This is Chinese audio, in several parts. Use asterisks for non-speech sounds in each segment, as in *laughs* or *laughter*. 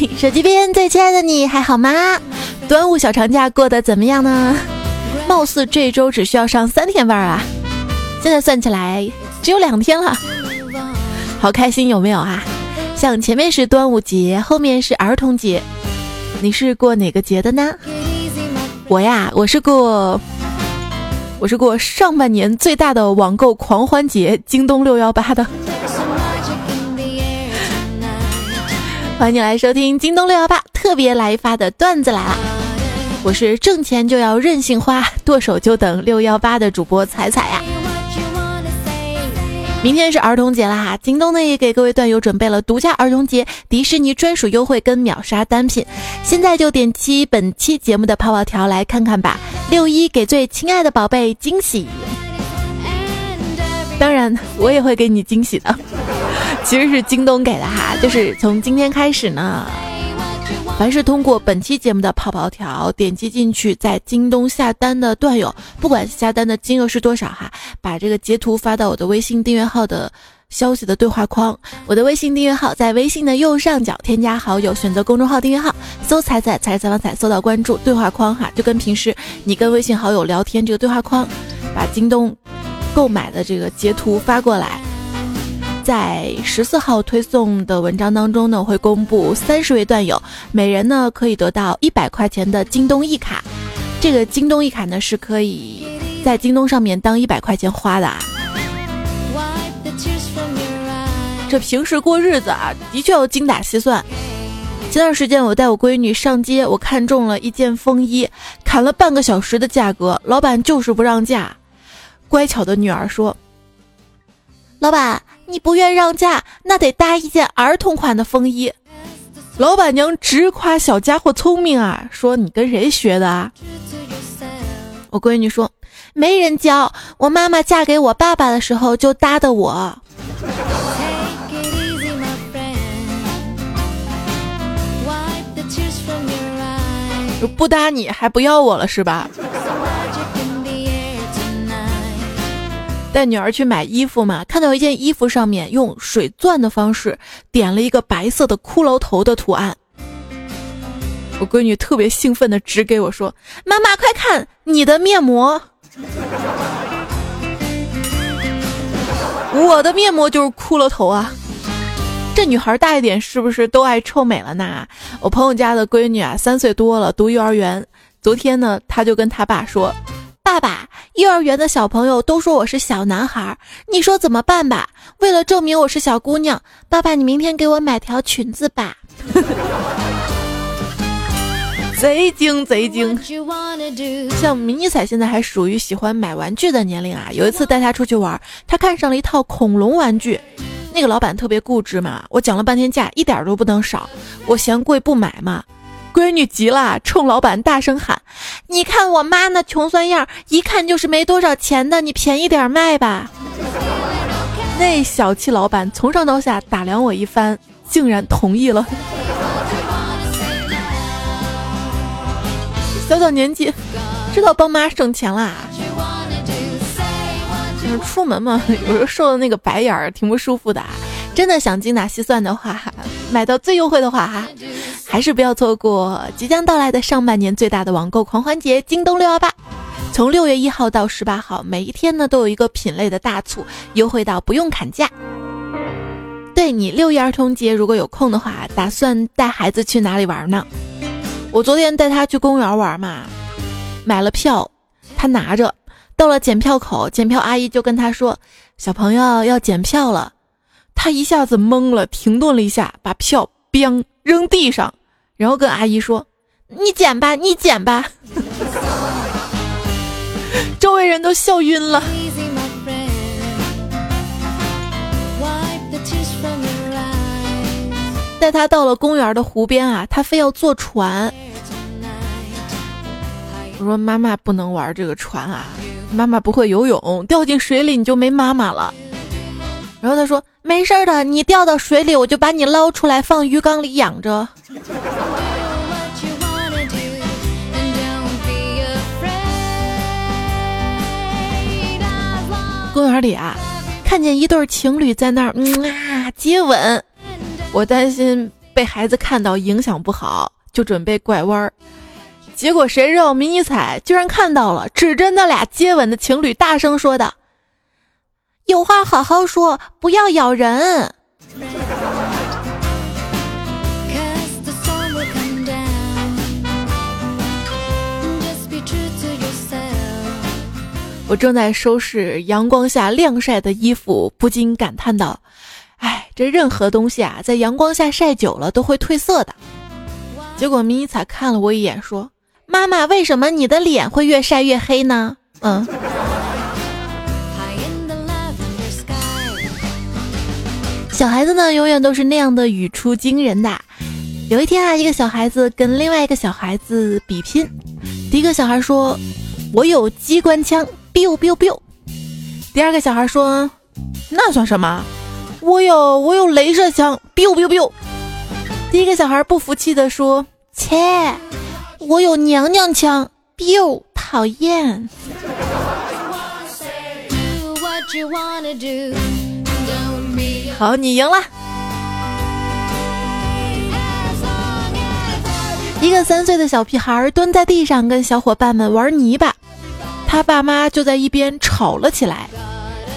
*laughs* 手机边最亲爱的你还好吗？端午小长假过得怎么样呢？貌似这周只需要上三天班啊，现在算起来只有两天了，好开心有没有啊？像前面是端午节，后面是儿童节，你是过哪个节的呢？我呀，我是过，我是过上半年最大的网购狂欢节——京东六幺八的。欢迎你来收听京东六幺八特别来发的段子来了，我是挣钱就要任性花，剁手就等六幺八的主播彩彩呀。明天是儿童节了哈，京东呢也给各位段友准备了独家儿童节迪士尼专属优惠跟秒杀单品，现在就点击本期节目的泡泡条来看看吧。六一给最亲爱的宝贝惊喜，当然我也会给你惊喜的。其实是京东给的哈，就是从今天开始呢，凡是通过本期节目的泡泡条点击进去，在京东下单的段友，不管下单的金额是多少哈，把这个截图发到我的微信订阅号的消息的对话框。我的微信订阅号在微信的右上角添加好友，选择公众号订阅号，搜“彩彩彩采访彩”，搜到关注对话框哈，就跟平时你跟微信好友聊天这个对话框，把京东购买的这个截图发过来。在十四号推送的文章当中呢，会公布三十位段友，每人呢可以得到一百块钱的京东一卡。这个京东一卡呢是可以在京东上面当一百块钱花的。啊。这平时过日子啊，的确要精打细算。前段时间我带我闺女上街，我看中了一件风衣，砍了半个小时的价格，老板就是不让价。乖巧的女儿说：“老板。”你不愿让价，那得搭一件儿童款的风衣。老板娘直夸小家伙聪明啊，说你跟谁学的啊？我闺女说没人教，我妈妈嫁给我爸爸的时候就搭的我。不搭你还不要我了是吧？带女儿去买衣服嘛，看到一件衣服上面用水钻的方式点了一个白色的骷髅头的图案，我闺女特别兴奋的指给我说：“妈妈，快看你的面膜！” *laughs* 我的面膜就是骷髅头啊！这女孩大一点是不是都爱臭美了呢？我朋友家的闺女啊，三岁多了，读幼儿园。昨天呢，她就跟她爸说。爸爸，幼儿园的小朋友都说我是小男孩，你说怎么办吧？为了证明我是小姑娘，爸爸，你明天给我买条裙子吧。*laughs* 贼精贼精，像迷你彩现在还属于喜欢买玩具的年龄啊。有一次带他出去玩，他看上了一套恐龙玩具，那个老板特别固执嘛，我讲了半天价，一点都不能少，我嫌贵不买嘛。闺女急了，冲老板大声喊：“你看我妈那穷酸样，一看就是没多少钱的，你便宜点卖吧。”那小气老板从上到下打量我一番，竟然同意了。小小年纪，知道帮妈省钱啦。出门嘛，有时候受的那个白眼儿挺不舒服的。真的想精打细算的话，买到最优惠的话哈。还是不要错过即将到来的上半年最大的网购狂欢节——京东六幺八。从六月一号到十八号，每一天呢都有一个品类的大促，优惠到不用砍价。对你六一儿童节如果有空的话，打算带孩子去哪里玩呢？我昨天带他去公园玩嘛，买了票，他拿着，到了检票口，检票阿姨就跟他说：“小朋友要检票了。”他一下子懵了，停顿了一下，把票“砰”扔地上。然后跟阿姨说：“你捡吧，你捡吧。”周围人都笑晕了。带他到了公园的湖边啊，他非要坐船。我说：“妈妈不能玩这个船啊，妈妈不会游泳，掉进水里你就没妈妈了。”然后他说：“没事的，你掉到水里，我就把你捞出来放鱼缸里养着。”公园里啊，看见一对情侣在那儿嗯啊接吻，我担心被孩子看到影响不好，就准备拐弯儿。结果谁知道迷你彩居然看到了，指着那俩接吻的情侣大声说道：“有话好好说，不要咬人。”我正在收拾阳光下晾晒的衣服，不禁感叹道：“哎，这任何东西啊，在阳光下晒久了都会褪色的。”结果迷你彩看了我一眼，说：“妈妈，为什么你的脸会越晒越黑呢？”嗯。小孩子呢，永远都是那样的语出惊人的。有一天啊，一个小孩子跟另外一个小孩子比拼，第一个小孩说：“我有机关枪。” biu biu biu，第二个小孩说：“那算什么？我有我有镭射枪。biu biu biu。”第一个小孩不服气的说：“切，我有娘娘腔。biu，讨厌。”好，你赢了。一个三岁的小屁孩蹲在地上跟小伙伴们玩泥巴。他爸妈就在一边吵了起来，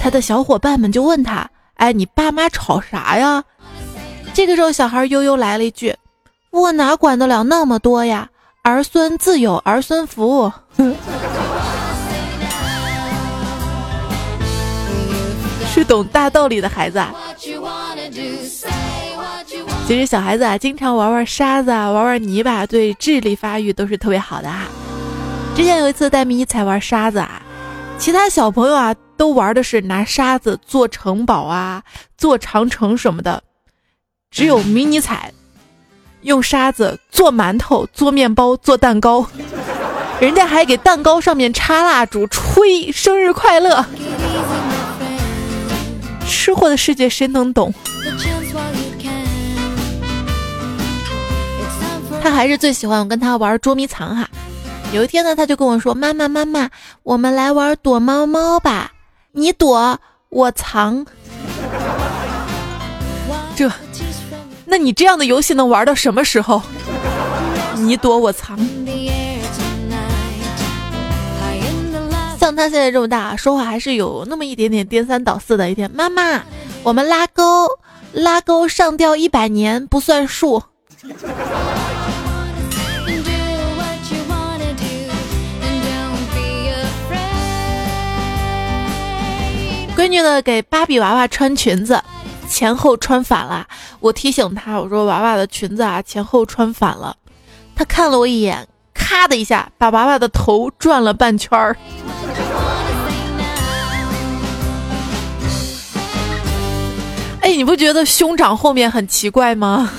他的小伙伴们就问他：“哎，你爸妈吵啥呀？”这个时候，小孩悠悠来了一句：“我哪管得了那么多呀？儿孙自有儿孙福。” *laughs* 是懂大道理的孩子。啊。其实小孩子啊，经常玩玩沙子啊，玩玩泥巴，对智力发育都是特别好的哈。之前有一次带迷彩玩沙子啊，其他小朋友啊都玩的是拿沙子做城堡啊、做长城什么的，只有迷你彩用沙子做馒头、做面包、做蛋糕，*laughs* 人家还给蛋糕上面插蜡烛、吹生日快乐。吃货的世界谁能懂？他还是最喜欢我跟他玩捉迷藏哈。有一天呢，他就跟我说：“妈妈，妈妈，我们来玩躲猫猫吧，你躲，我藏。*laughs* ”这，那你这样的游戏能玩到什么时候？你躲我藏。他现在这么大，说话还是有那么一点点颠三倒四的。一天，妈妈，我们拉钩，拉钩上吊一百年不算数。闺女呢，给芭比娃娃穿裙子，前后穿反了。我提醒她，我说娃娃的裙子啊，前后穿反了。她看了我一眼，咔的一下，把娃娃的头转了半圈儿。哎，你不觉得兄长后面很奇怪吗？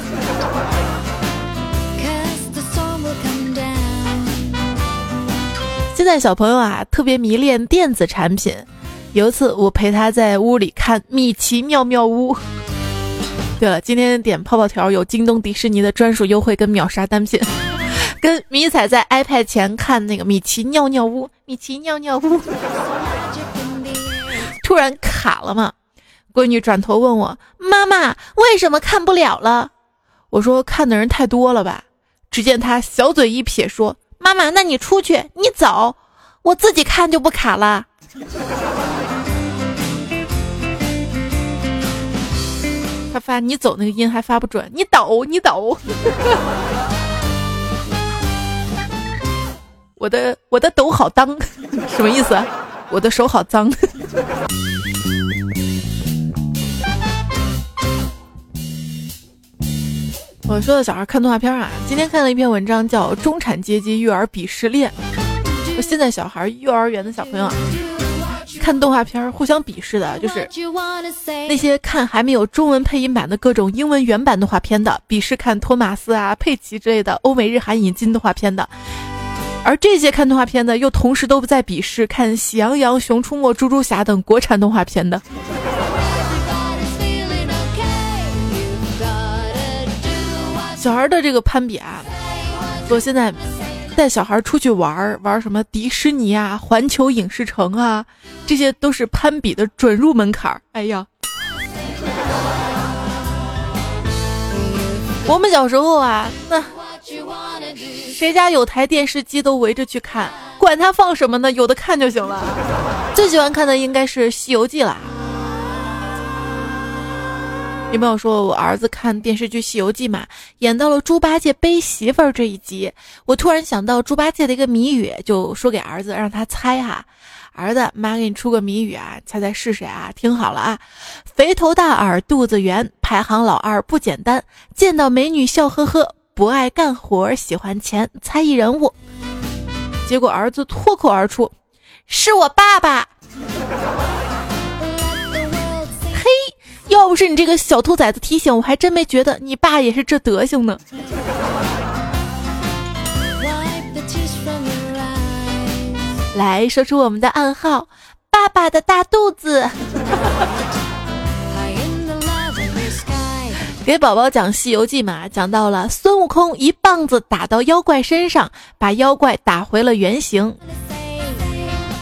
现在小朋友啊，特别迷恋电子产品。有一次，我陪他在屋里看米奇妙妙屋。对了，今天点泡泡条有京东迪士尼的专属优惠跟秒杀单品。跟迷彩在 iPad 前看那个米奇尿尿屋，米奇尿尿屋，*laughs* 突然卡了嘛？闺女转头问我：“妈妈，为什么看不了了？”我说：“看的人太多了吧。”只见她小嘴一撇说：“妈妈，那你出去，你走，我自己看就不卡了。” *laughs* 他发你走那个音还发不准，你抖你抖，*laughs* 我的我的抖好脏，*laughs* 什么意思？我的手好脏。*laughs* 我说的小孩看动画片啊，今天看了一篇文章，叫《中产阶级育儿鄙视链》。现在小孩幼儿园的小朋友啊。看动画片互相鄙视的，就是那些看还没有中文配音版的各种英文原版动画片的，鄙视看托马斯啊、佩奇之类的欧美日韩引进动画片的，而这些看动画片的又同时都不在鄙视看《喜羊羊》《熊出没》《猪猪侠》等国产动画片的。小孩的这个攀比啊，我现在。带小孩出去玩玩什么迪士尼啊、环球影视城啊，这些都是攀比的准入门槛儿。哎呀，我们小时候啊，那谁家有台电视机都围着去看，管他放什么呢，有的看就行了。*laughs* 最喜欢看的应该是《西游记》啦。有没有说我儿子看电视剧《西游记》嘛，演到了猪八戒背媳妇儿这一集，我突然想到猪八戒的一个谜语，就说给儿子让他猜哈。儿子，妈给你出个谜语啊，猜猜是谁啊？听好了啊，肥头大耳肚子圆，排行老二不简单，见到美女笑呵呵，不爱干活喜欢钱，猜疑人物。结果儿子脱口而出，是我爸爸。嘿，要不是你这个小兔崽子提醒，我还真没觉得你爸也是这德行呢。来说出我们的暗号，爸爸的大肚子。给宝宝讲《西游记》嘛，讲到了孙悟空一棒子打到妖怪身上，把妖怪打回了原形。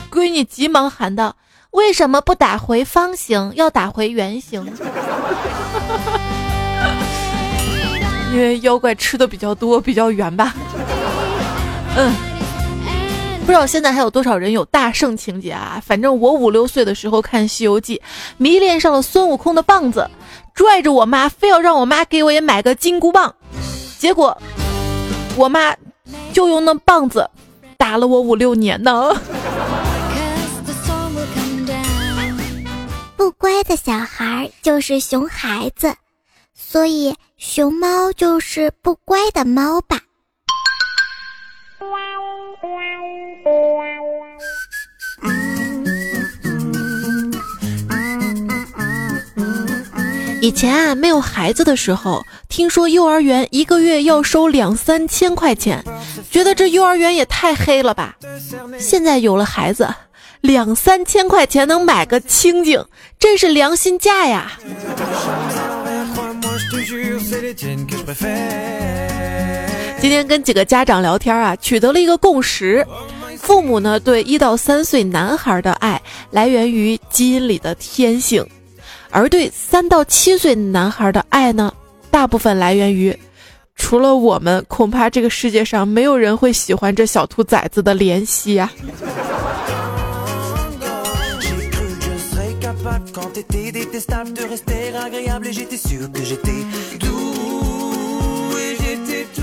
闺女急忙喊道：“为什么不打回方形，要打回圆形？” *laughs* 因为妖怪吃的比较多，比较圆吧。嗯。不知道现在还有多少人有大圣情节啊？反正我五六岁的时候看《西游记》，迷恋上了孙悟空的棒子，拽着我妈非要让我妈给我也买个金箍棒，结果我妈就用那棒子打了我五六年呢。不乖的小孩就是熊孩子，所以熊猫就是不乖的猫吧。以前啊，没有孩子的时候，听说幼儿园一个月要收两三千块钱，觉得这幼儿园也太黑了吧。现在有了孩子，两三千块钱能买个清净，真是良心价呀。今天跟几个家长聊天啊，取得了一个共识：父母呢对一到三岁男孩的爱来源于基因里的天性，而对三到七岁男孩的爱呢，大部分来源于，除了我们，恐怕这个世界上没有人会喜欢这小兔崽子的怜惜呀。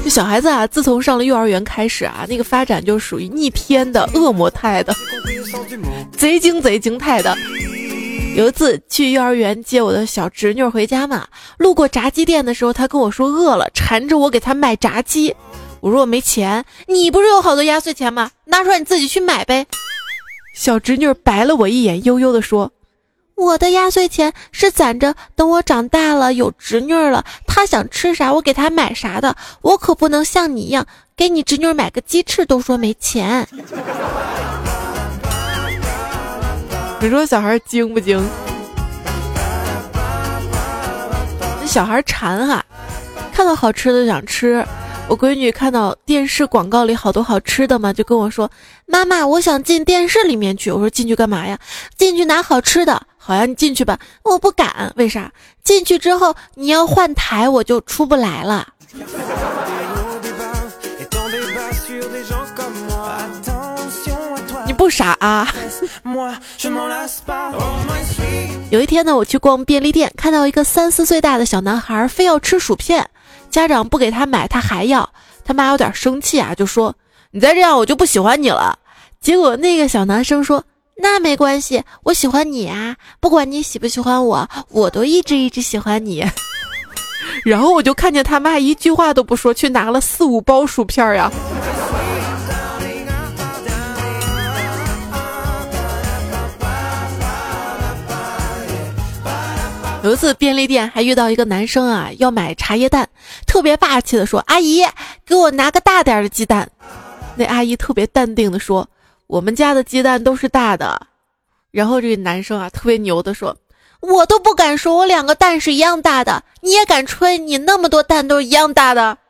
这小孩子啊，自从上了幼儿园开始啊，那个发展就属于逆天的、恶魔态的、贼精贼精态的。有一次去幼儿园接我的小侄女回家嘛，路过炸鸡店的时候，她跟我说饿了，缠着我给她买炸鸡。我说我没钱，你不是有好多压岁钱吗？拿出来你自己去买呗。小侄女白了我一眼，悠悠地说。我的压岁钱是攒着，等我长大了有侄女了，她想吃啥我给她买啥的。我可不能像你一样，给你侄女买个鸡翅都说没钱。你说小孩精不精？那小孩馋哈，看到好吃的想吃。我闺女看到电视广告里好多好吃的嘛，就跟我说：“妈妈，我想进电视里面去。”我说：“进去干嘛呀？进去拿好吃的。”好呀，你进去吧。我不敢，为啥？进去之后你要换台，我就出不来了。傻啊？有一天呢，我去逛便利店，看到一个三四岁大的小男孩非要吃薯片。家长不给他买，他还要，他妈有点生气啊，就说：“你再这样，我就不喜欢你了。”结果那个小男生说：“那没关系，我喜欢你啊，不管你喜不喜欢我，我都一直一直喜欢你。” *laughs* 然后我就看见他妈一句话都不说，去拿了四五包薯片呀。有一次便利店还遇到一个男生啊，要买茶叶蛋，特别霸气的说：“阿姨，给我拿个大点的鸡蛋。”那阿姨特别淡定的说：“我们家的鸡蛋都是大的。”然后这个男生啊，特别牛的说：“我都不敢说，我两个蛋是一样大的，你也敢吹？你那么多蛋都是一样大的。*laughs* ”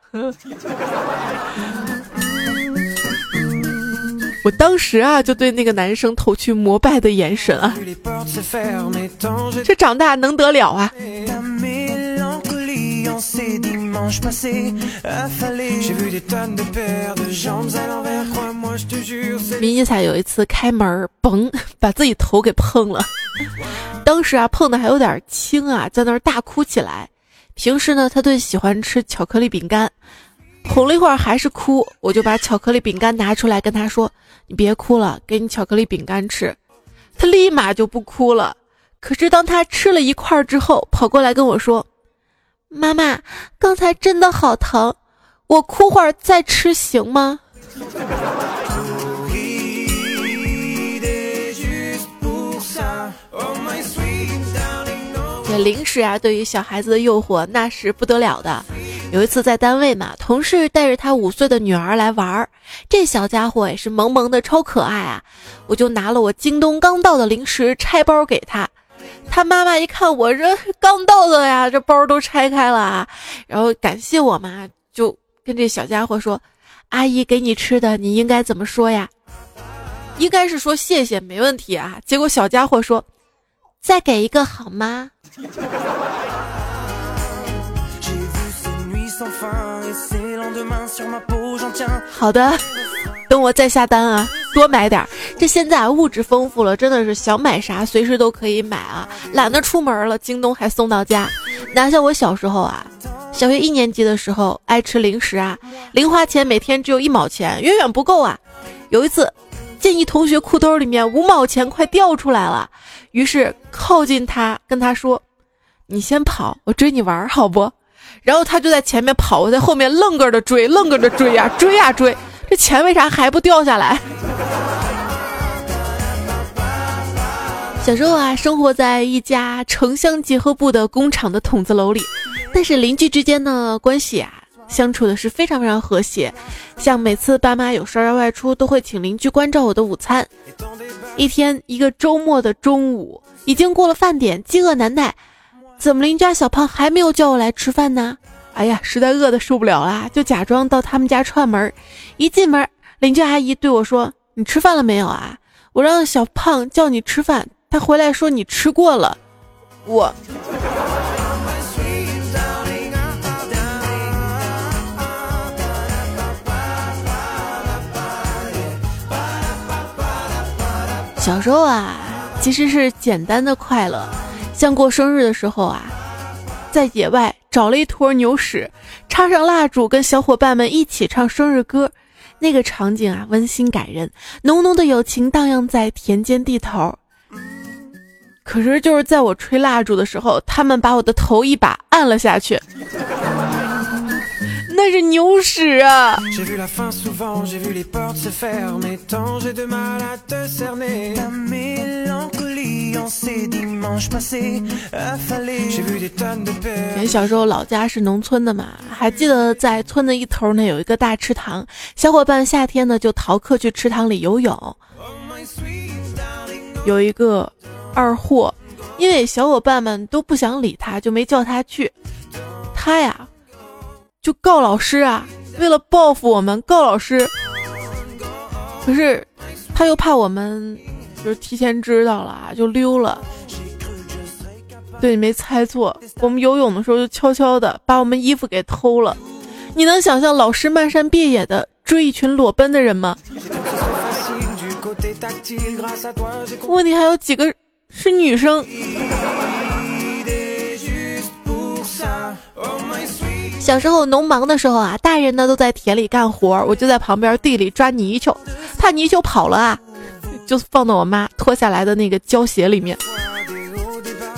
我当时啊，就对那个男生投去膜拜的眼神啊，这长大能得了啊？迷你彩有一次开门，嘣，*laughs* 把自己头给碰了。当时啊，碰的还有点轻啊，在那儿大哭起来。平时呢，他最喜欢吃巧克力饼干，哄了一会儿还是哭，我就把巧克力饼干拿出来跟他说：“你别哭了，给你巧克力饼干吃。”他立马就不哭了。可是当他吃了一块之后，跑过来跟我说：“妈妈，刚才真的好疼，我哭会儿再吃行吗？”零食啊，对于小孩子的诱惑那是不得了的。有一次在单位嘛，同事带着他五岁的女儿来玩儿，这小家伙也是萌萌的，超可爱啊！我就拿了我京东刚到的零食拆包给他，他妈妈一看我这刚到的呀，这包都拆开了啊，然后感谢我嘛，就跟这小家伙说：“阿姨给你吃的，你应该怎么说呀？应该是说谢谢，没问题啊。”结果小家伙说：“再给一个好吗？”好的，等我再下单啊，多买点儿。这现在物质丰富了，真的是想买啥随时都可以买啊，懒得出门了，京东还送到家。哪像我小时候啊，小学一年级的时候爱吃零食啊，零花钱每天只有一毛钱，远远不够啊。有一次，见一同学裤兜里面五毛钱快掉出来了，于是靠近他跟他说：“你先跑，我追你玩好不？”然后他就在前面跑，我在后面愣个的追，愣个的追呀，追呀追，这钱为啥还不掉下来？小时候啊，生活在一家城乡结合部的工厂的筒子楼里，但是邻居之间呢关系啊相处的是非常非常和谐，像每次爸妈有事儿要外出，都会请邻居关照我的午餐。一天一个周末的中午，已经过了饭点，饥饿难耐。怎么邻家小胖还没有叫我来吃饭呢？哎呀，实在饿的受不了啦，就假装到他们家串门。一进门，邻居阿姨对我说：“你吃饭了没有啊？”我让小胖叫你吃饭，他回来说你吃过了。我小时候啊，其实是简单的快乐。像过生日的时候啊，在野外找了一坨牛屎，插上蜡烛，跟小伙伴们一起唱生日歌，那个场景啊，温馨感人，浓浓的友情荡漾在田间地头。可是就是在我吹蜡烛的时候，他们把我的头一把按了下去。那是牛屎啊！你小时候老家是农村的嘛？还记得在村的一头呢，有一个大池塘，小伙伴夏天呢就逃课去池塘里游泳。有一个二货，因为小伙伴们都不想理他，就没叫他去。他呀。就告老师啊！为了报复我们，告老师。可是他又怕我们就是提前知道了啊，就溜了。对你没猜错，我们游泳的时候就悄悄的把我们衣服给偷了。你能想象老师漫山遍野的追一群裸奔的人吗？问题还有几个是女生。小时候农忙的时候啊，大人呢都在田里干活，我就在旁边地里抓泥鳅，怕泥鳅跑了啊，就放到我妈脱下来的那个胶鞋里面。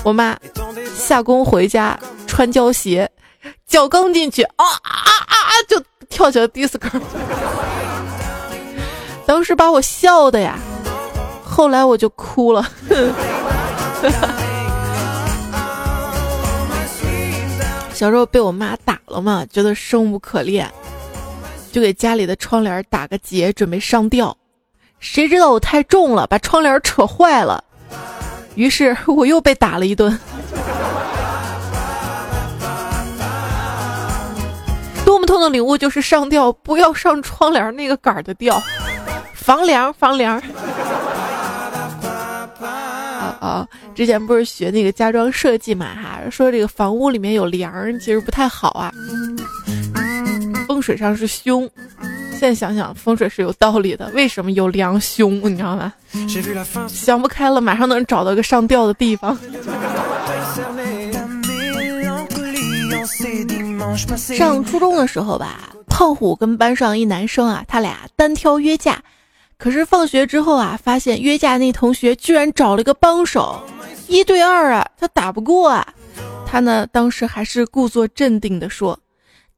我妈下工回家穿胶鞋，脚刚进去，啊啊啊啊，就跳起了迪斯科，*laughs* 当时把我笑的呀，后来我就哭了。*laughs* 小时候被我妈打了嘛，觉得生无可恋，就给家里的窗帘打个结，准备上吊。谁知道我太重了，把窗帘扯坏了，于是我又被打了一顿。多么痛的领悟，就是上吊不要上窗帘那个杆儿的吊，房梁房梁。*laughs* 啊啊，之前不是学那个家装设计嘛哈，说这个房屋里面有梁，其实不太好啊。风水上是凶。现在想想，风水是有道理的。为什么有梁凶？你知道吗？想不开了，马上能找到个上吊的地方。上初中的时候吧，胖虎跟班上一男生啊，他俩单挑约架。可是放学之后啊，发现约架那同学居然找了个帮手，一对二啊，他打不过啊。他呢，当时还是故作镇定的说：“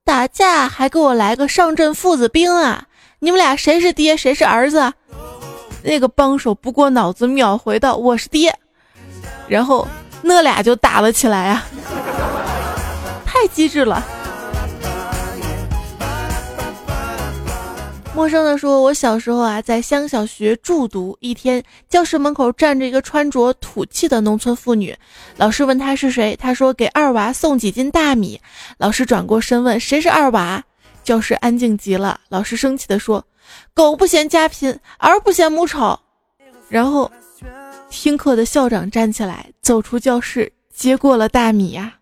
打架还给我来个上阵父子兵啊！你们俩谁是爹，谁是儿子？”那个帮手不过脑子，秒回道：“我是爹。”然后那俩就打了起来啊，太机智了。陌生的说：“我小时候啊，在乡小学住读。一天，教室门口站着一个穿着土气的农村妇女。老师问她是谁，她说给二娃送几斤大米。老师转过身问谁是二娃，教室安静极了。老师生气地说：狗不嫌家贫，儿不嫌母丑。然后，听课的校长站起来，走出教室，接过了大米呀。”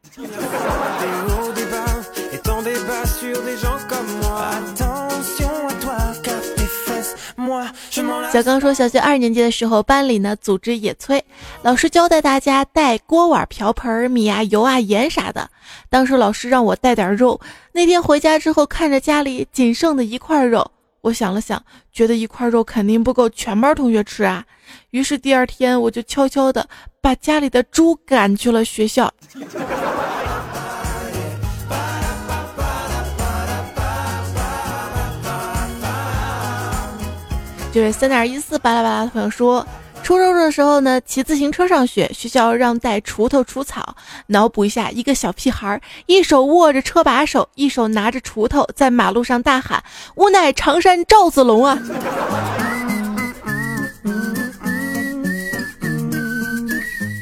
小刚说，小学二年级的时候，班里呢组织野炊，老师交代大家带锅碗瓢盆、米啊、油啊、盐啥的。当时老师让我带点肉，那天回家之后，看着家里仅剩的一块肉，我想了想，觉得一块肉肯定不够全班同学吃啊。于是第二天，我就悄悄的把家里的猪赶去了学校。这位三点一四巴拉巴拉的朋友说，初中的时候呢，骑自行车上学，学校让带锄头除草。脑补一下，一个小屁孩，一手握着车把手，一手拿着锄头，在马路上大喊：“吾乃常山赵子龙啊！”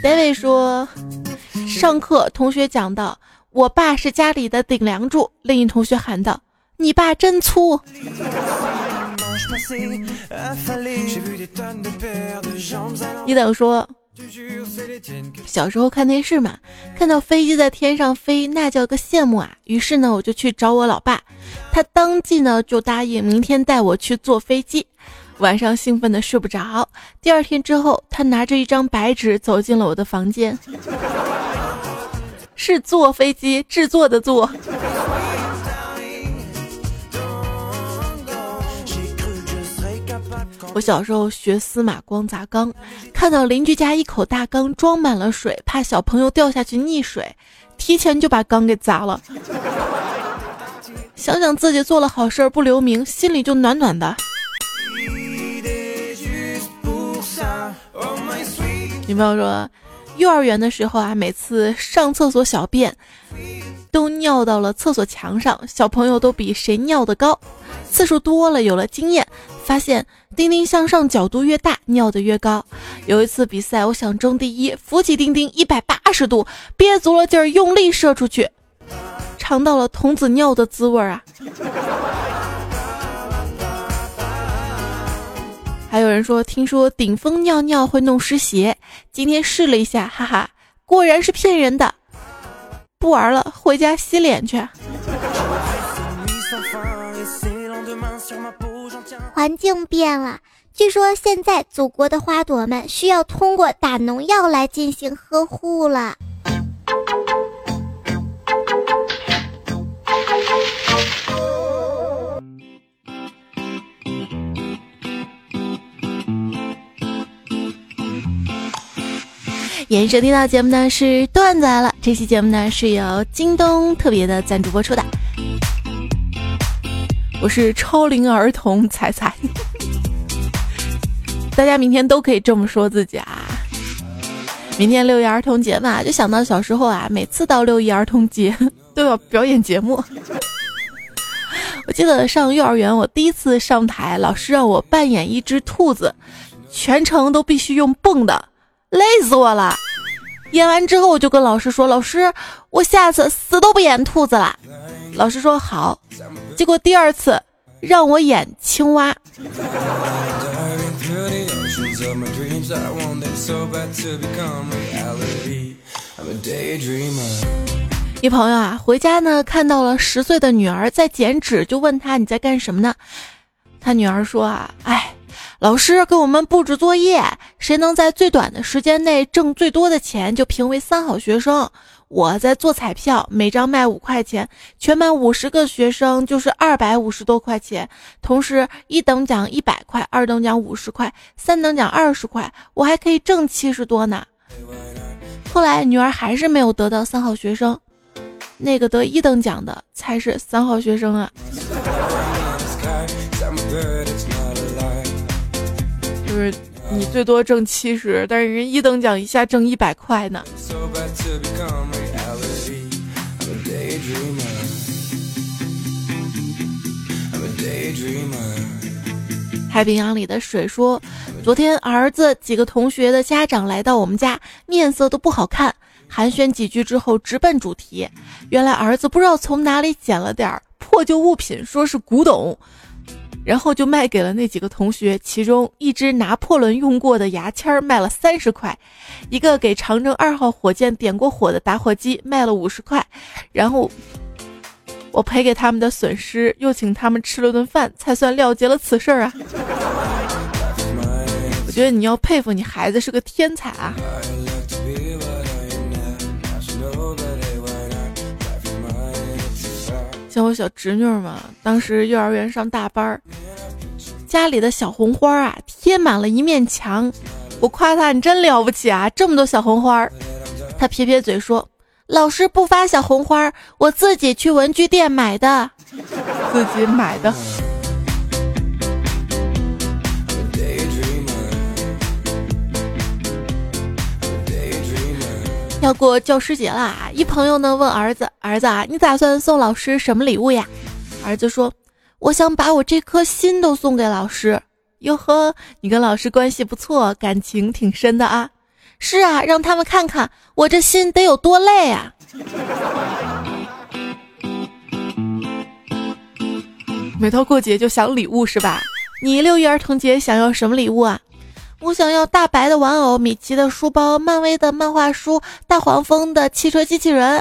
David 说，上课同学讲到，我爸是家里的顶梁柱。另一同学喊道：“你爸真粗。”一等说，小时候看电视嘛，看到飞机在天上飞，那叫个羡慕啊！于是呢，我就去找我老爸，他当即呢就答应明天带我去坐飞机。晚上兴奋的睡不着，第二天之后，他拿着一张白纸走进了我的房间，是坐飞机制作的坐。我小时候学司马光砸缸，看到邻居家一口大缸装满了水，怕小朋友掉下去溺水，提前就把缸给砸了。想想自己做了好事不留名，心里就暖暖的。女朋友说，幼儿园的时候啊，每次上厕所小便都尿到了厕所墙上，小朋友都比谁尿的高，次数多了有了经验。发现钉钉向上角度越大，尿的越高。有一次比赛，我想争第一，扶起钉钉一百八十度，憋足了劲儿，用力射出去，尝到了童子尿的滋味啊！还有人说，听说顶峰尿尿会弄湿鞋，今天试了一下，哈哈，果然是骗人的。不玩了，回家洗脸去。环境变了，据说现在祖国的花朵们需要通过打农药来进行呵护了。延收听到节目呢是段子来了，这期节目呢是由京东特别的赞助播出的。我是超龄儿童彩彩，*laughs* 大家明天都可以这么说自己啊！明天六一儿童节嘛，就想到小时候啊，每次到六一儿童节 *laughs* 都要表演节目。我记得上幼儿园，我第一次上台，老师让我扮演一只兔子，全程都必须用蹦的，累死我了。演完之后，我就跟老师说：“老师，我下次死都不演兔子了。”老师说好，结果第二次让我演青蛙。一朋友啊，回家呢看到了十岁的女儿在剪纸，就问他你在干什么呢？他女儿说啊，哎，老师给我们布置作业，谁能在最短的时间内挣最多的钱就评为三好学生。我在做彩票，每张卖五块钱，全班五十个学生就是二百五十多块钱。同时，一等奖一百块，二等奖五十块，三等奖二十块，我还可以挣七十多呢。后来女儿还是没有得到三好学生，那个得一等奖的才是三好学生啊。就是你最多挣七十，但是人一等奖一下挣一百块呢。太平洋里的水说，昨天儿子几个同学的家长来到我们家，面色都不好看，寒暄几句之后直奔主题。原来儿子不知道从哪里捡了点破旧物品，说是古董。然后就卖给了那几个同学，其中一只拿破仑用过的牙签卖了三十块，一个给长征二号火箭点过火的打火机卖了五十块，然后我赔给他们的损失，又请他们吃了顿饭，才算了结了此事儿啊！*laughs* 我觉得你要佩服你孩子是个天才啊！像我小侄女嘛，当时幼儿园上大班儿，家里的小红花啊贴满了一面墙。我夸她你真了不起啊，这么多小红花。她撇撇嘴说：“老师不发小红花，我自己去文具店买的，自己买的。”要过教师节啦！一朋友呢问儿子：“儿子啊，你打算送老师什么礼物呀？”儿子说：“我想把我这颗心都送给老师。”哟呵，你跟老师关系不错，感情挺深的啊！是啊，让他们看看我这心得有多累啊！每到过节就想礼物是吧？你六一儿童节想要什么礼物啊？我想要大白的玩偶、米奇的书包、漫威的漫画书、大黄蜂的汽车机器人。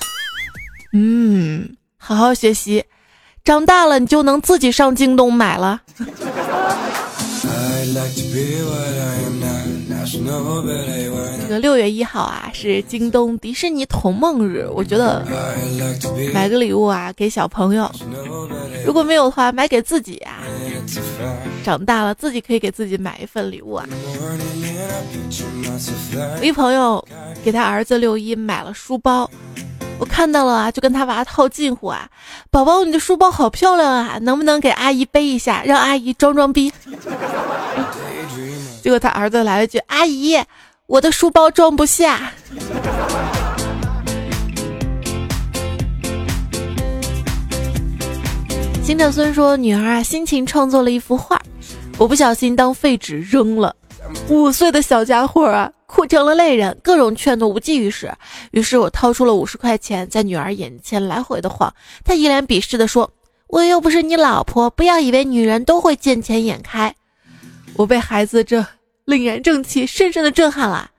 嗯，好好学习，长大了你就能自己上京东买了。这个六月一号啊，是京东迪士尼童梦日。我觉得买个礼物啊，给小朋友，如果没有的话，买给自己啊。长大了自己可以给自己买一份礼物啊。我一朋友给他儿子六一买了书包，我看到了啊，就跟他娃套近乎啊，宝宝你的书包好漂亮啊，能不能给阿姨背一下，让阿姨装装逼？*laughs* 结果他儿子来了句：“阿姨，我的书包装不下。”金正孙说：“女儿啊，辛勤创作了一幅画，我不小心当废纸扔了。五岁的小家伙啊，哭成了泪人，各种劝都无济于事。于是我掏出了五十块钱，在女儿眼前来回的晃。她一脸鄙视的说：‘我又不是你老婆，不要以为女人都会见钱眼开。’我被孩子这凛然正气深深的震撼了。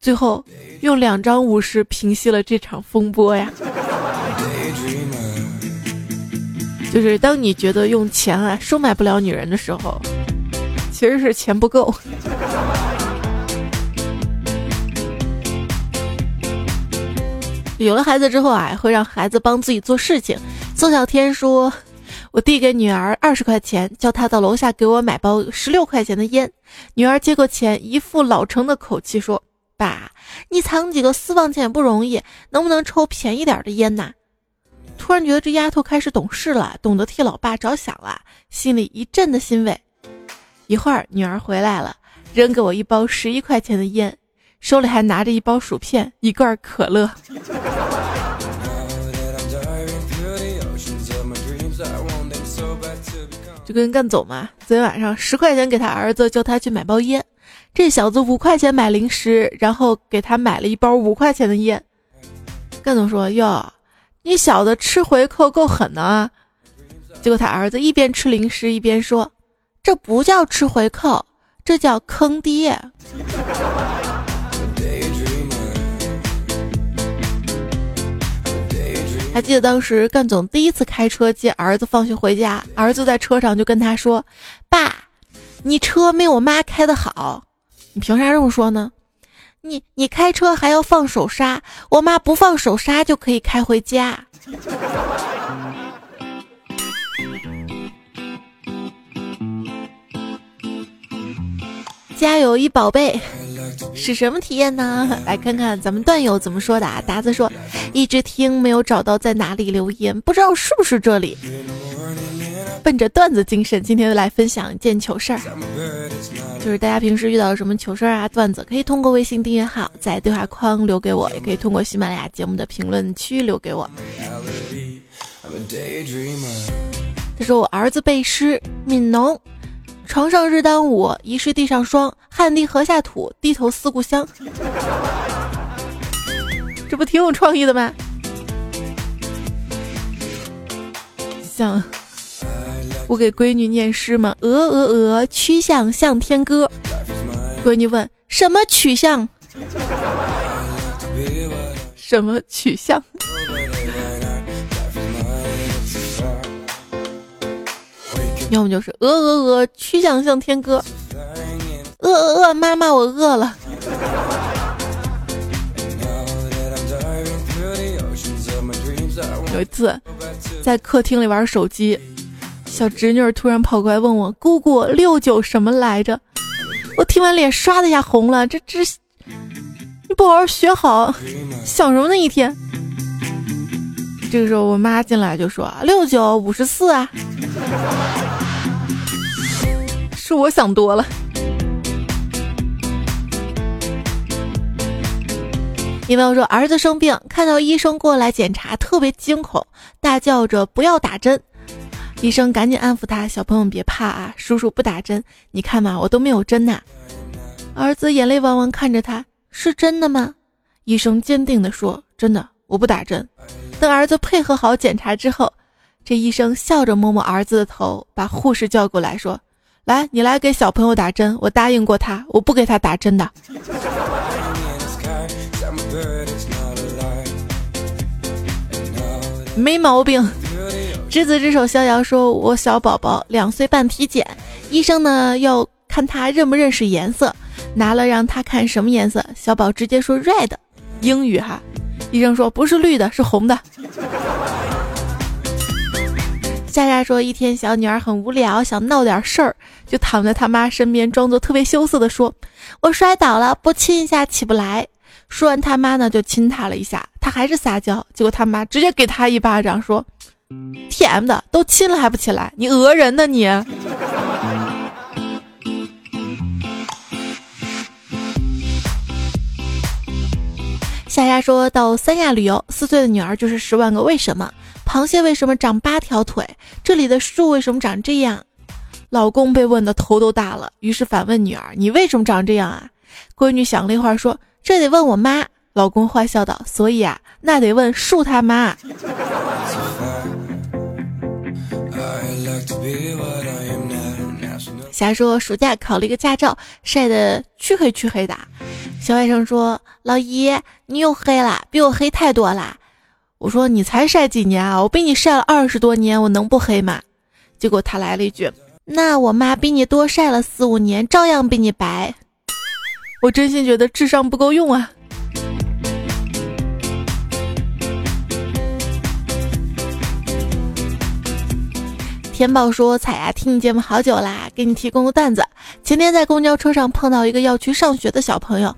最后用两张五十平息了这场风波呀。”就是当你觉得用钱啊收买不了女人的时候，其实是钱不够。有了孩子之后啊，会让孩子帮自己做事情。宋小天说：“我递给女儿二十块钱，叫她到楼下给我买包十六块钱的烟。”女儿接过钱，一副老成的口气说：“爸，你藏几个私房钱不容易，能不能抽便宜点的烟呐？”突然觉得这丫头开始懂事了，懂得替老爸着想了，心里一阵的欣慰。一会儿女儿回来了，扔给我一包十一块钱的烟，手里还拿着一包薯片、一罐可乐。就跟干总嘛，昨天晚上十块钱给他儿子，叫他去买包烟，这小子五块钱买零食，然后给他买了一包五块钱的烟。干总说：“哟。”你小子吃回扣够狠的啊！结果他儿子一边吃零食一边说：“这不叫吃回扣，这叫坑爹。”还记得当时干总第一次开车接儿子放学回家，儿子在车上就跟他说：“爸，你车没我妈开的好。”你凭啥这么说呢？你你开车还要放手刹，我妈不放手刹就可以开回家。家有一宝贝，是什么体验呢？来看看咱们段友怎么说的啊！达子说，一直听没有找到在哪里留言，不知道是不是这里。奔着段子精神，今天来分享一件糗事儿，就是大家平时遇到什么糗事儿啊、段子，可以通过微信订阅号在对话框留给我，也可以通过喜马拉雅节目的评论区留给我。他说我儿子背诗：悯农，床上日当午，疑是地上霜。汗滴禾下土，低头思故乡。*laughs* 这不挺有创意的吗？像。我给闺女念诗嘛，鹅鹅鹅，曲项向天歌。闺女问什么曲项？什么曲项？要么就是鹅鹅鹅，曲项向天歌。饿饿饿，妈妈我饿了。有一次在客厅里玩手机。小侄女突然跑过来问我：“姑姑，六九什么来着？”我听完脸唰的一下红了。这这，你不好好学好，想什么呢？一天。这个时候我妈进来就说：“六九五十四啊。”是我想多了。因为我说儿子生病，看到医生过来检查，特别惊恐，大叫着不要打针。医生赶紧安抚他：“小朋友别怕啊，叔叔不打针。你看嘛，我都没有针呐。”儿子眼泪汪汪看着他：“是真的吗？”医生坚定地说：“真的，我不打针。”等儿子配合好检查之后，这医生笑着摸摸儿子的头，把护士叫过来说：“来，你来给小朋友打针。我答应过他，我不给他打针的，没毛病。”执子之手，逍遥说：“我小宝宝两岁半，体检，医生呢要看他认不认识颜色，拿了让他看什么颜色，小宝直接说 red，英语哈。医生说不是绿的，是红的。”夏夏说：“一天，小女儿很无聊，想闹点事儿，就躺在他妈身边，装作特别羞涩的说：我摔倒了，不亲一下起不来。说完，他妈呢就亲她了一下，她还是撒娇，结果他妈直接给她一巴掌，说。” T M 的都亲了还不起来，你讹人呢你！夏夏说到三亚旅游，四岁的女儿就是十万个为什么。螃蟹为什么长八条腿？这里的树为什么长这样？老公被问的头都大了，于是反问女儿：“你为什么长这样啊？”闺女想了一会儿说：“这得问我妈。”老公坏笑道：“所以啊，那得问树他妈。”瞎说，暑假考了一个驾照，晒得黢黑黢黑的。小外甥说：“老姨，你又黑了，比我黑太多了。”我说：“你才晒几年啊？我比你晒了二十多年，我能不黑吗？”结果他来了一句：“那我妈比你多晒了四五年，照样比你白。”我真心觉得智商不够用啊。天宝说：“彩呀，听你节目好久啦，给你提供个段子。前天在公交车上碰到一个要去上学的小朋友，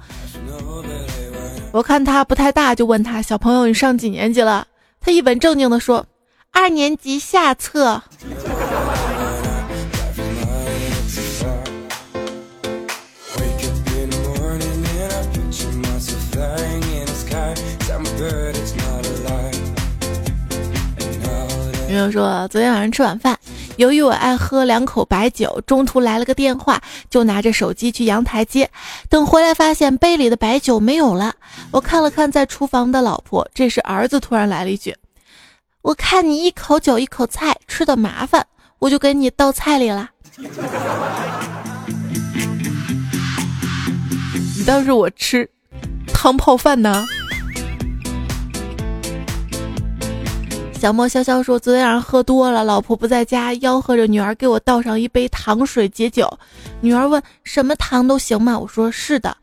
我看他不太大，就问他：小朋友，你上几年级了？他一本正经的说：二年级下册。有人说，昨天晚上吃晚饭。”由于我爱喝两口白酒，中途来了个电话，就拿着手机去阳台接。等回来发现杯里的白酒没有了。我看了看在厨房的老婆，这时儿子突然来了一句：“我看你一口酒一口菜吃的麻烦，我就给你倒菜里了。”你当时我吃汤泡饭呢？小莫潇潇说：“昨天晚上喝多了，老婆不在家，吆喝着女儿给我倒上一杯糖水解酒。女儿问：什么糖都行吗？我说是的。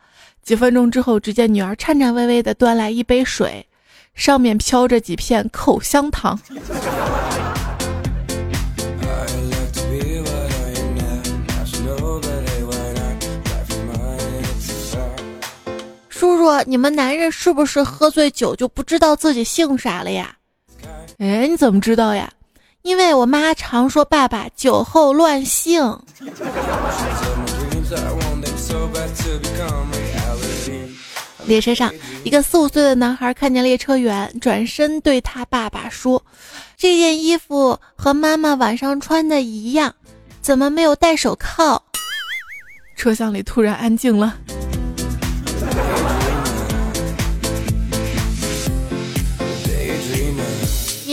几分钟之后，只见女儿颤颤巍巍地端来一杯水，上面飘着几片口香糖。叔叔，你们男人是不是喝醉酒就不知道自己姓啥了呀？”哎，你怎么知道呀？因为我妈常说爸爸酒后乱性。列车上，一个四五岁的男孩看见列车员，转身对他爸爸说：“这件衣服和妈妈晚上穿的一样，怎么没有戴手铐？”车厢里突然安静了。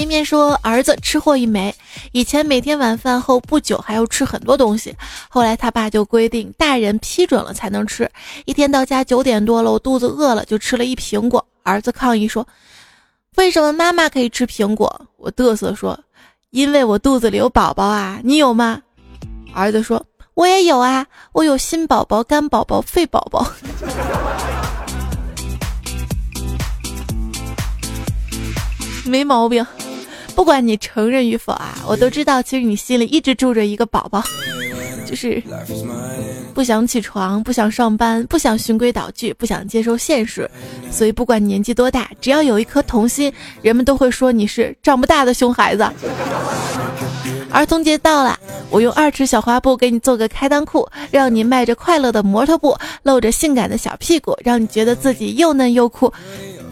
面面说：“儿子吃货一枚，以前每天晚饭后不久还要吃很多东西，后来他爸就规定大人批准了才能吃。一天到家九点多了，我肚子饿了，就吃了一苹果。儿子抗议说：‘为什么妈妈可以吃苹果？’我嘚瑟说：‘因为我肚子里有宝宝啊，你有吗？’儿子说：‘我也有啊，我有心宝宝、肝宝宝、肺宝宝。’没毛病。”不管你承认与否啊，我都知道，其实你心里一直住着一个宝宝，就是不想起床，不想上班，不想循规蹈矩，不想接受现实。所以不管年纪多大，只要有一颗童心，人们都会说你是长不大的熊孩子。儿童节到了，我用二尺小花布给你做个开裆裤，让你迈着快乐的模特步，露着性感的小屁股，让你觉得自己又嫩又酷。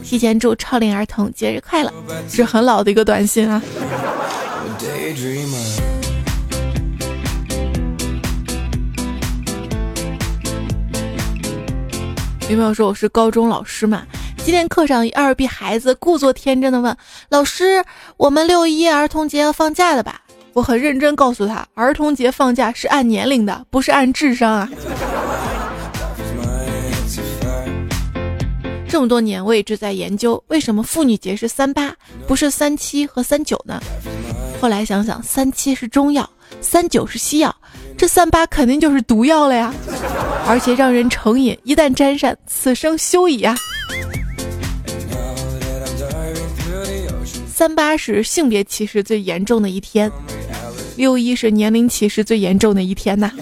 提前祝超龄儿童节日快乐，是很老的一个短信啊。有朋友说我是高中老师嘛？今天课上一二 B 孩子故作天真的问老师：“我们六一儿童节要放假的吧？”我很认真告诉他：“儿童节放假是按年龄的，不是按智商啊。”这么多年，我一直在研究为什么妇女节是三八，不是三七和三九呢？后来想想，三七是中药，三九是西药，这三八肯定就是毒药了呀！而且让人成瘾，一旦沾上，此生休矣啊！三八是性别歧视最严重的一天，六一是年龄歧视最严重的一天呐！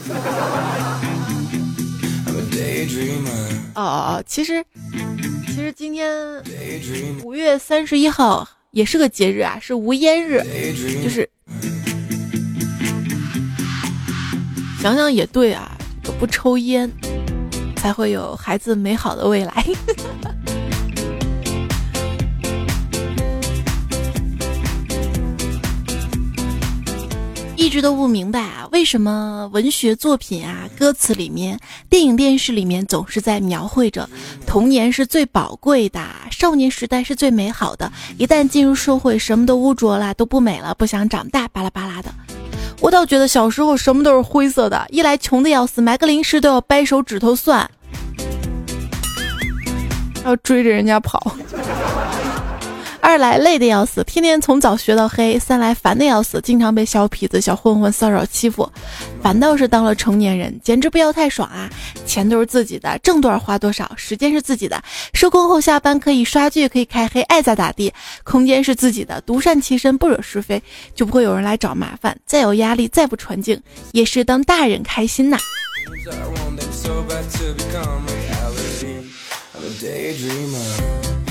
哦哦哦，其实。其实今天五月三十一号也是个节日啊，是无烟日，就是想想也对啊，不抽烟才会有孩子美好的未来。*laughs* 一直都不明白啊，为什么文学作品啊、歌词里面、电影电视里面总是在描绘着童年是最宝贵的，少年时代是最美好的，一旦进入社会，什么都污浊了，都不美了，不想长大，巴拉巴拉的。我倒觉得小时候什么都是灰色的，一来穷的要死，买个零食都要掰手指头算，要追着人家跑。二来累的要死，天天从早学到黑；三来烦的要死，经常被小痞子、小混混骚扰欺负。反倒是当了成年人，简直不要太爽啊！钱都是自己的，挣多少花多少；时间是自己的，收工后下班可以刷剧，可以开黑，爱咋咋地；空间是自己的，独善其身，不惹是非，就不会有人来找麻烦。再有压力，再不纯净，也是当大人开心呐。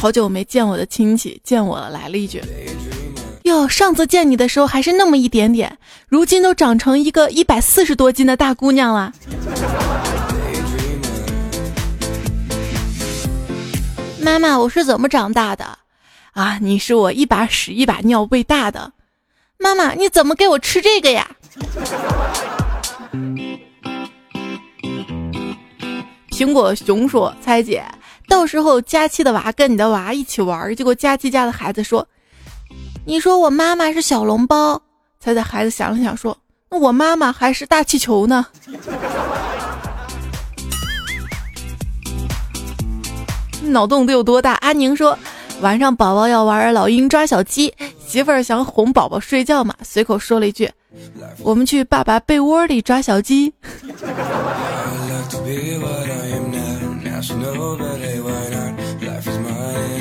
好久没见我的亲戚，见我了，来了一句：“哟，上次见你的时候还是那么一点点，如今都长成一个一百四十多斤的大姑娘了。”妈妈，我是怎么长大的？啊，你是我一把屎一把尿喂大的。妈妈，你怎么给我吃这个呀？*laughs* 苹果熊说：“猜姐。”到时候佳期的娃跟你的娃一起玩，结果佳期家的孩子说：“你说我妈妈是小笼包。”猜猜孩子想了想说：“那我妈妈还是大气球呢。”脑洞得有多大？阿宁说：“晚上宝宝要玩老鹰抓小鸡，媳妇儿想哄宝宝睡觉嘛，随口说了一句：“我们去爸爸被窝里抓小鸡。”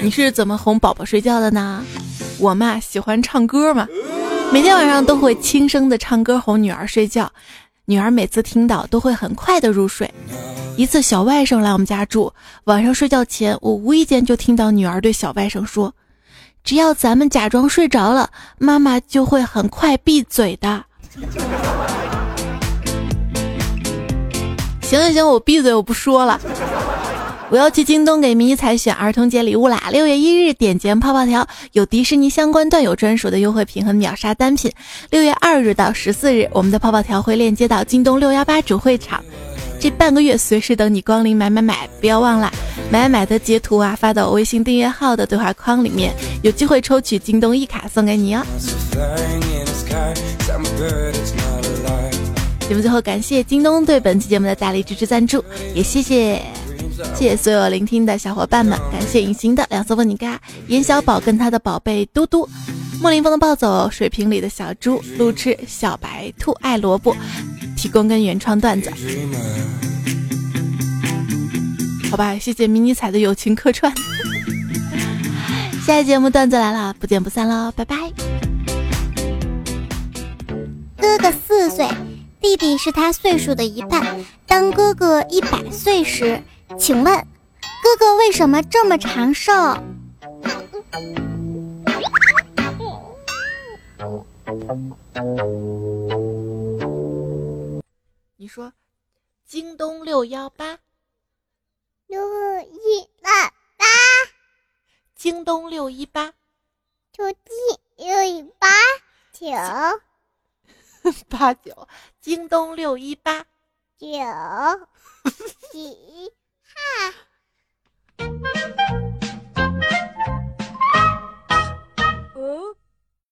你是怎么哄宝宝睡觉的呢？我嘛喜欢唱歌嘛，每天晚上都会轻声的唱歌哄女儿睡觉，女儿每次听到都会很快的入睡。一次小外甥来我们家住，晚上睡觉前，我无意间就听到女儿对小外甥说：“只要咱们假装睡着了，妈妈就会很快闭嘴的。”行行行，我闭嘴，我不说了。我要去京东给迷彩选儿童节礼物啦！六月一日点击泡泡条，有迪士尼相关段友专属的优惠品和秒杀单品。六月二日到十四日，我们的泡泡条会链接到京东六幺八主会场，这半个月随时等你光临买买买！不要忘了买买买的截图啊，发到微信订阅号的对话框里面，有机会抽取京东一卡送给你哦。节目最后感谢京东对本期节目的大力支持赞助，也谢谢。谢谢所有聆听的小伙伴们，感谢隐形的两色问你嘎，严小宝跟他的宝贝嘟嘟，莫林峰的暴走，水瓶里的小猪，路痴小白兔爱萝卜，提供跟原创段子。好吧，谢谢迷你彩的友情客串。*laughs* 下期节目段子来了，不见不散喽，拜拜。哥哥四岁，弟弟是他岁数的一半。当哥哥一百岁时。请问，哥哥为什么这么长寿？你说，京东六幺八，六一八八，京东六一八，九七六一八九八九，京东六一八九，喜哈。Oh.